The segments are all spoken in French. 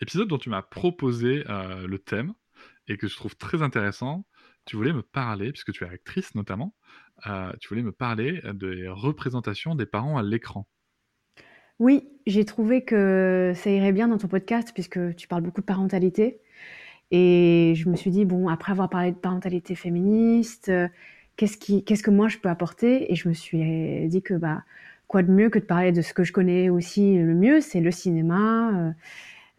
épisode dont tu m'as proposé euh, le thème et que je trouve très intéressant. Tu voulais me parler, puisque tu es actrice notamment, euh, tu voulais me parler des représentations des parents à l'écran. Oui, j'ai trouvé que ça irait bien dans ton podcast, puisque tu parles beaucoup de parentalité. Et je me suis dit, bon, après avoir parlé de parentalité féministe, euh, qu'est-ce, que moi je peux apporter? Et je me suis dit que, bah, quoi de mieux que de parler de ce que je connais aussi le mieux, c'est le cinéma.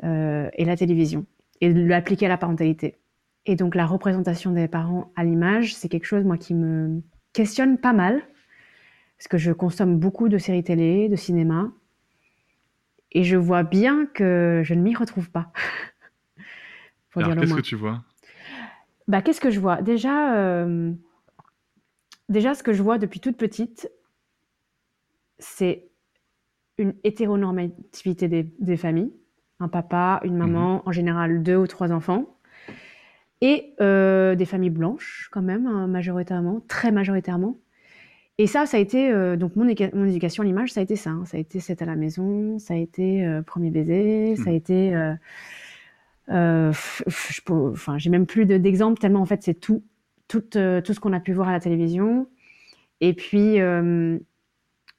Et la télévision, et de l'appliquer à la parentalité. Et donc la représentation des parents à l'image, c'est quelque chose moi qui me questionne pas mal, parce que je consomme beaucoup de séries télé, de cinéma, et je vois bien que je ne m'y retrouve pas. Alors qu'est-ce que tu vois? Bah, Qu'est-ce que je vois? Déjà, euh, déjà, ce que je vois depuis toute petite, c'est une hétéronormativité des familles un papa, une maman, mhm. en général deux ou trois enfants, et euh, des familles blanches quand même, hein, majoritairement, très majoritairement. Et ça, ça a été, euh, donc mon, mon, éducation à l'image, ça a été ça. Hein. Ça a été c'est à la maison, ça a été euh, premier baiser, ça a mhm. été... enfin, j'ai même plus d'exemples, tellement en fait c'est tout, tout, tout ce qu'on a pu voir à la télévision. Et puis,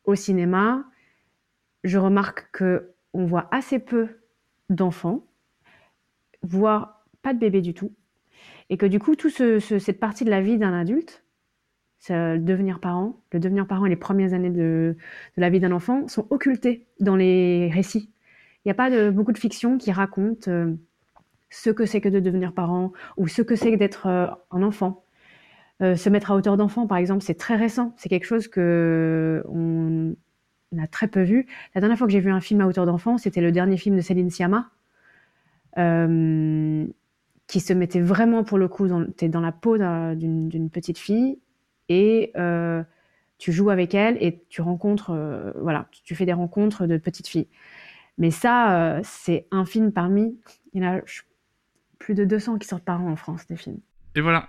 au cinéma, je remarque que on voit assez peu d'enfants, voire pas de bébé du tout, et que du coup, toute cette partie de la vie d'un adulte, le devenir parent, le devenir parent et les premières années de, la vie d'un enfant sont occultés dans les récits. Il n'y a pas de, beaucoup de fiction qui raconte euh, ce que c'est que de devenir parent ou ce que c'est que d'être euh, un enfant. Euh, se mettre à hauteur d'enfant, par exemple, c'est très récent. C'est quelque chose que on a très peu vu. La dernière fois que j'ai vu un film à hauteur d'enfant, c'était le dernier film de Céline Sciamma, euh, qui se mettait vraiment pour le coup, dans la peau d'une petite fille et euh, tu joues avec elle et tu rencontres, euh, voilà, tu fais des rencontres de petites filles. Mais ça, c'est un film parmi, il y en a plus de 200 qui sortent par an en France, des films. Et voilà,